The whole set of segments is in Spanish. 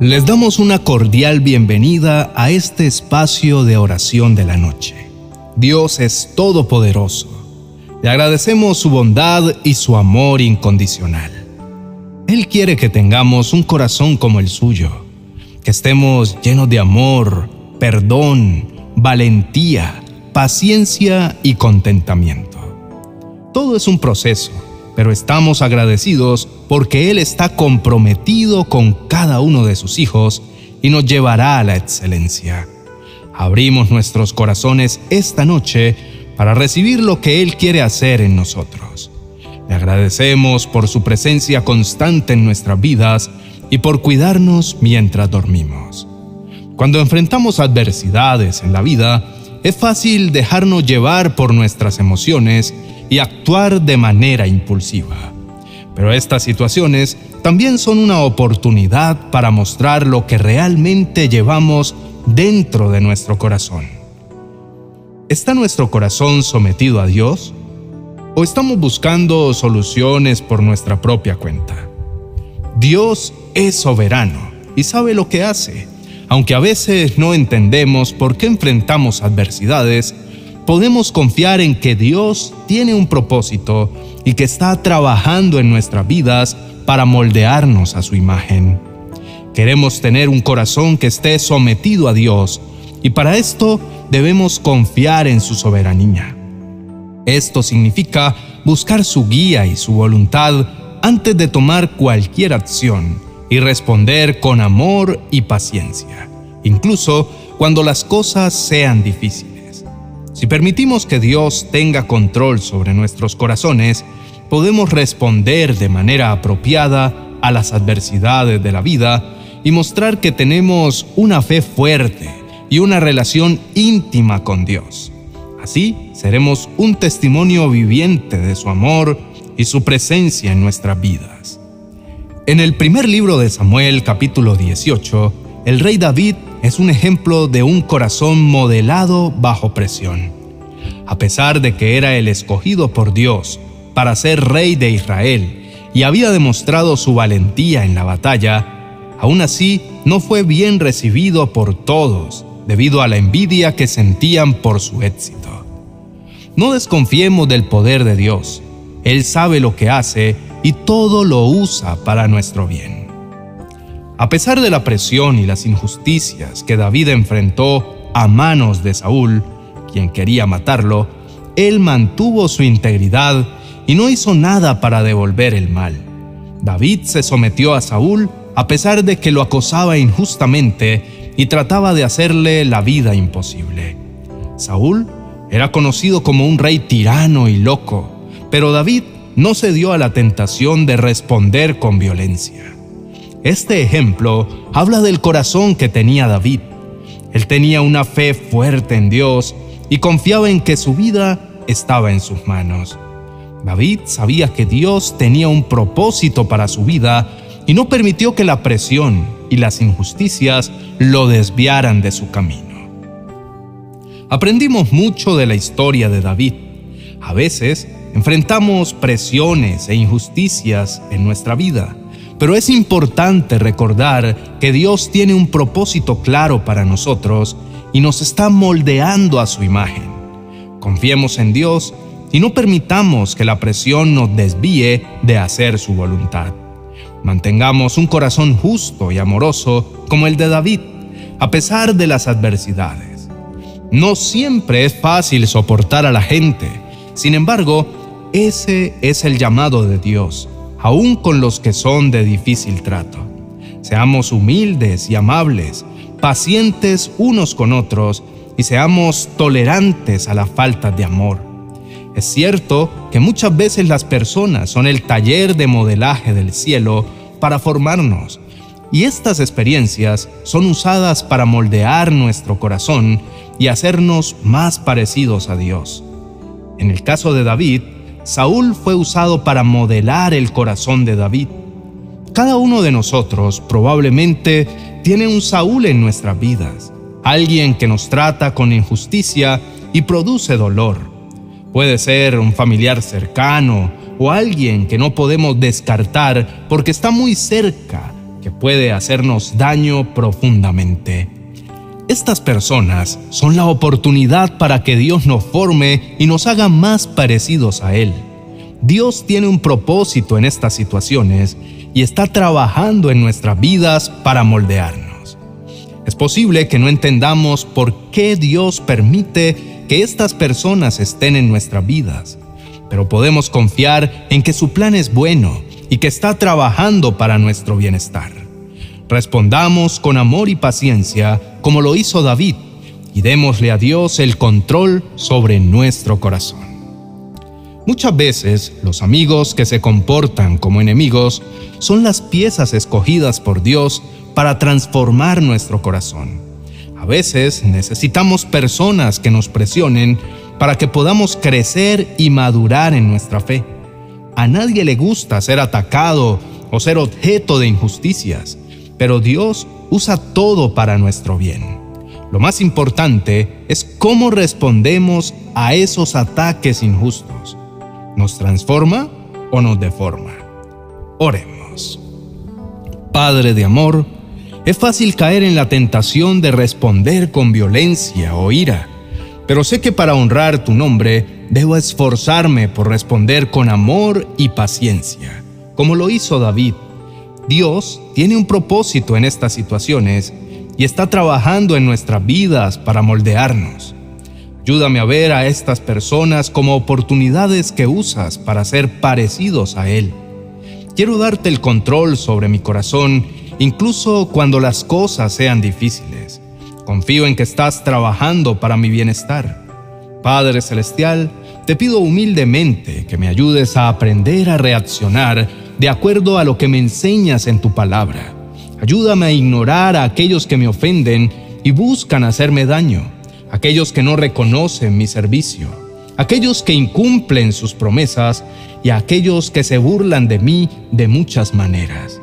Les damos una cordial bienvenida a este espacio de oración de la noche. Dios es todopoderoso. Le agradecemos su bondad y su amor incondicional. Él quiere que tengamos un corazón como el suyo, que estemos llenos de amor, perdón, valentía, paciencia y contentamiento. Todo es un proceso pero estamos agradecidos porque Él está comprometido con cada uno de sus hijos y nos llevará a la excelencia. Abrimos nuestros corazones esta noche para recibir lo que Él quiere hacer en nosotros. Le agradecemos por su presencia constante en nuestras vidas y por cuidarnos mientras dormimos. Cuando enfrentamos adversidades en la vida, es fácil dejarnos llevar por nuestras emociones y actuar de manera impulsiva. Pero estas situaciones también son una oportunidad para mostrar lo que realmente llevamos dentro de nuestro corazón. ¿Está nuestro corazón sometido a Dios? ¿O estamos buscando soluciones por nuestra propia cuenta? Dios es soberano y sabe lo que hace. Aunque a veces no entendemos por qué enfrentamos adversidades, podemos confiar en que Dios tiene un propósito y que está trabajando en nuestras vidas para moldearnos a su imagen. Queremos tener un corazón que esté sometido a Dios y para esto debemos confiar en su soberanía. Esto significa buscar su guía y su voluntad antes de tomar cualquier acción y responder con amor y paciencia, incluso cuando las cosas sean difíciles. Si permitimos que Dios tenga control sobre nuestros corazones, podemos responder de manera apropiada a las adversidades de la vida y mostrar que tenemos una fe fuerte y una relación íntima con Dios. Así seremos un testimonio viviente de su amor y su presencia en nuestras vidas. En el primer libro de Samuel capítulo 18, el rey David es un ejemplo de un corazón modelado bajo presión. A pesar de que era el escogido por Dios para ser rey de Israel y había demostrado su valentía en la batalla, aún así no fue bien recibido por todos debido a la envidia que sentían por su éxito. No desconfiemos del poder de Dios. Él sabe lo que hace y todo lo usa para nuestro bien. A pesar de la presión y las injusticias que David enfrentó a manos de Saúl, quien quería matarlo, él mantuvo su integridad y no hizo nada para devolver el mal. David se sometió a Saúl a pesar de que lo acosaba injustamente y trataba de hacerle la vida imposible. Saúl era conocido como un rey tirano y loco, pero David no se dio a la tentación de responder con violencia. Este ejemplo habla del corazón que tenía David. Él tenía una fe fuerte en Dios y confiaba en que su vida estaba en sus manos. David sabía que Dios tenía un propósito para su vida y no permitió que la presión y las injusticias lo desviaran de su camino. Aprendimos mucho de la historia de David. A veces enfrentamos presiones e injusticias en nuestra vida pero es importante recordar que Dios tiene un propósito claro para nosotros y nos está moldeando a su imagen. Confiemos en Dios y no permitamos que la presión nos desvíe de hacer su voluntad. Mantengamos un corazón justo y amoroso como el de David, a pesar de las adversidades. No siempre es fácil soportar a la gente, sin embargo, ese es el llamado de Dios aun con los que son de difícil trato. Seamos humildes y amables, pacientes unos con otros y seamos tolerantes a la falta de amor. Es cierto que muchas veces las personas son el taller de modelaje del cielo para formarnos, y estas experiencias son usadas para moldear nuestro corazón y hacernos más parecidos a Dios. En el caso de David, Saúl fue usado para modelar el corazón de David. Cada uno de nosotros probablemente tiene un Saúl en nuestras vidas, alguien que nos trata con injusticia y produce dolor. Puede ser un familiar cercano o alguien que no podemos descartar porque está muy cerca que puede hacernos daño profundamente. Estas personas son la oportunidad para que Dios nos forme y nos haga más parecidos a Él. Dios tiene un propósito en estas situaciones y está trabajando en nuestras vidas para moldearnos. Es posible que no entendamos por qué Dios permite que estas personas estén en nuestras vidas, pero podemos confiar en que su plan es bueno y que está trabajando para nuestro bienestar. Respondamos con amor y paciencia como lo hizo David y démosle a Dios el control sobre nuestro corazón. Muchas veces los amigos que se comportan como enemigos son las piezas escogidas por Dios para transformar nuestro corazón. A veces necesitamos personas que nos presionen para que podamos crecer y madurar en nuestra fe. A nadie le gusta ser atacado o ser objeto de injusticias, pero Dios usa todo para nuestro bien. Lo más importante es cómo respondemos a esos ataques injustos. ¿Nos transforma o nos deforma? Oremos. Padre de amor, es fácil caer en la tentación de responder con violencia o ira, pero sé que para honrar tu nombre debo esforzarme por responder con amor y paciencia, como lo hizo David. Dios tiene un propósito en estas situaciones y está trabajando en nuestras vidas para moldearnos. Ayúdame a ver a estas personas como oportunidades que usas para ser parecidos a Él. Quiero darte el control sobre mi corazón, incluso cuando las cosas sean difíciles. Confío en que estás trabajando para mi bienestar. Padre Celestial, te pido humildemente que me ayudes a aprender a reaccionar de acuerdo a lo que me enseñas en tu palabra. Ayúdame a ignorar a aquellos que me ofenden y buscan hacerme daño, aquellos que no reconocen mi servicio, aquellos que incumplen sus promesas y aquellos que se burlan de mí de muchas maneras.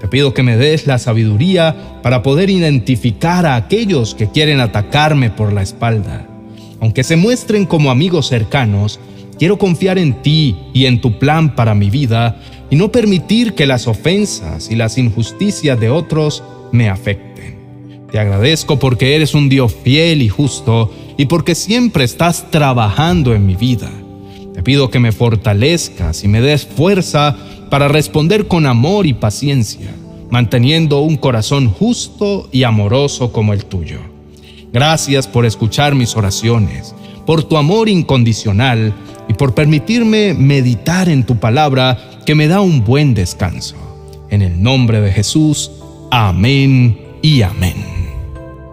Te pido que me des la sabiduría para poder identificar a aquellos que quieren atacarme por la espalda aunque se muestren como amigos cercanos, quiero confiar en ti y en tu plan para mi vida y no permitir que las ofensas y las injusticias de otros me afecten. Te agradezco porque eres un Dios fiel y justo y porque siempre estás trabajando en mi vida. Te pido que me fortalezcas y me des fuerza para responder con amor y paciencia, manteniendo un corazón justo y amoroso como el tuyo. Gracias por escuchar mis oraciones, por tu amor incondicional y por permitirme meditar en tu palabra que me da un buen descanso. En el nombre de Jesús, amén y amén.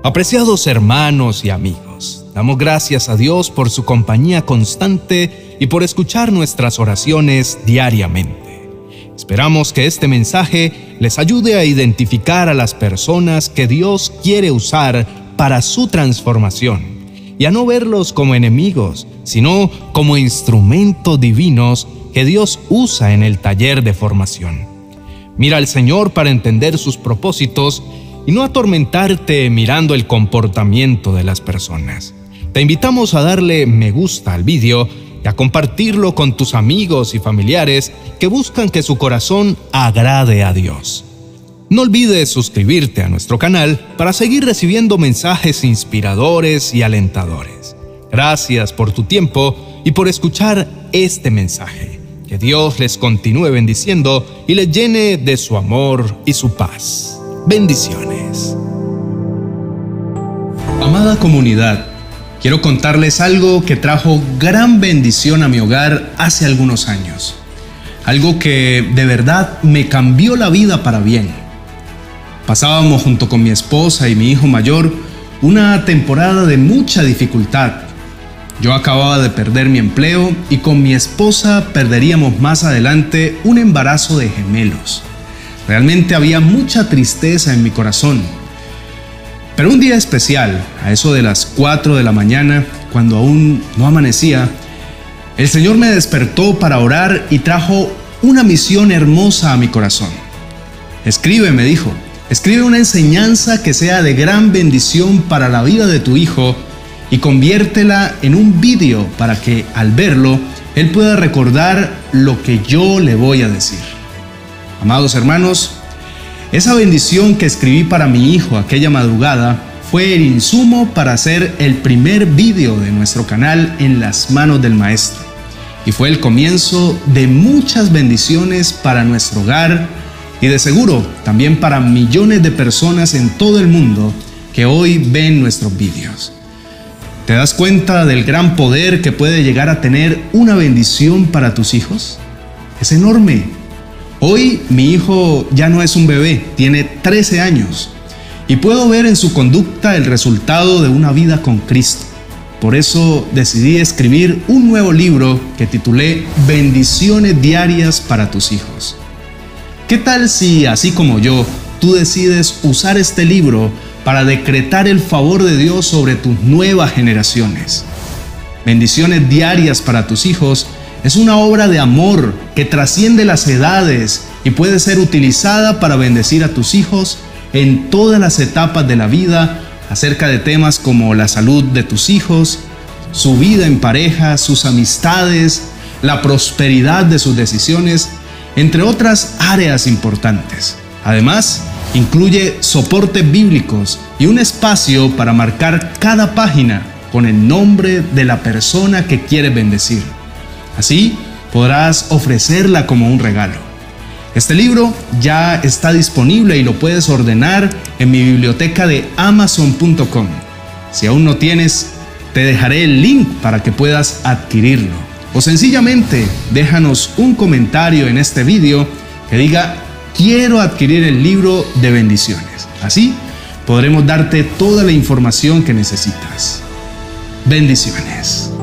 Apreciados hermanos y amigos, damos gracias a Dios por su compañía constante y por escuchar nuestras oraciones diariamente. Esperamos que este mensaje les ayude a identificar a las personas que Dios quiere usar para su transformación y a no verlos como enemigos, sino como instrumentos divinos que Dios usa en el taller de formación. Mira al Señor para entender sus propósitos y no atormentarte mirando el comportamiento de las personas. Te invitamos a darle me gusta al vídeo y a compartirlo con tus amigos y familiares que buscan que su corazón agrade a Dios. No olvides suscribirte a nuestro canal para seguir recibiendo mensajes inspiradores y alentadores. Gracias por tu tiempo y por escuchar este mensaje. Que Dios les continúe bendiciendo y les llene de su amor y su paz. Bendiciones. Amada comunidad, quiero contarles algo que trajo gran bendición a mi hogar hace algunos años. Algo que de verdad me cambió la vida para bien Pasábamos junto con mi esposa y mi hijo mayor una temporada de mucha dificultad. Yo acababa de perder mi empleo y con mi esposa perderíamos más adelante un embarazo de gemelos. Realmente había mucha tristeza en mi corazón. Pero un día especial, a eso de las 4 de la mañana, cuando aún no amanecía, el Señor me despertó para orar y trajo una misión hermosa a mi corazón. Escribe, me dijo, Escribe una enseñanza que sea de gran bendición para la vida de tu hijo y conviértela en un vídeo para que al verlo él pueda recordar lo que yo le voy a decir. Amados hermanos, Esa bendición que escribí para mi hijo aquella madrugada fue el insumo para hacer el primer vídeo de nuestro canal en las manos del maestro. Y fue el comienzo de muchas bendiciones para nuestro hogar y de seguro también para millones de personas en todo el mundo que hoy ven nuestros vídeos. ¿Te das cuenta del gran poder que puede llegar a tener una bendición para tus hijos? Es enorme. Hoy mi hijo ya no es un bebé, tiene 13 años y puedo ver en su conducta el resultado de una vida con Cristo. Por eso decidí escribir un nuevo libro que titulé Bendiciones diarias para tus hijos. ¿Qué tal si, así como yo, tú decides usar este libro para decretar el favor de Dios sobre tus nuevas generaciones? Bendiciones diarias para tus hijos es una obra de amor que trasciende las edades y puede ser utilizada para bendecir a tus hijos en todas las etapas de la vida acerca de temas como la salud de tus hijos, su vida en pareja, sus amistades, la prosperidad de sus decisiones, entre otras áreas importantes. Además, incluye soportes bíblicos y un espacio para marcar cada página con el nombre de la persona que quiere bendecir. Así podrás ofrecerla como un regalo. Este libro ya está disponible y lo puedes ordenar en mi biblioteca de amazon.com. Si aún no tienes, te dejaré el link para que puedas adquirirlo. O sencillamente déjanos un comentario en este video que diga quiero adquirir el libro de bendiciones. Así podremos darte toda la información que necesitas. Bendiciones.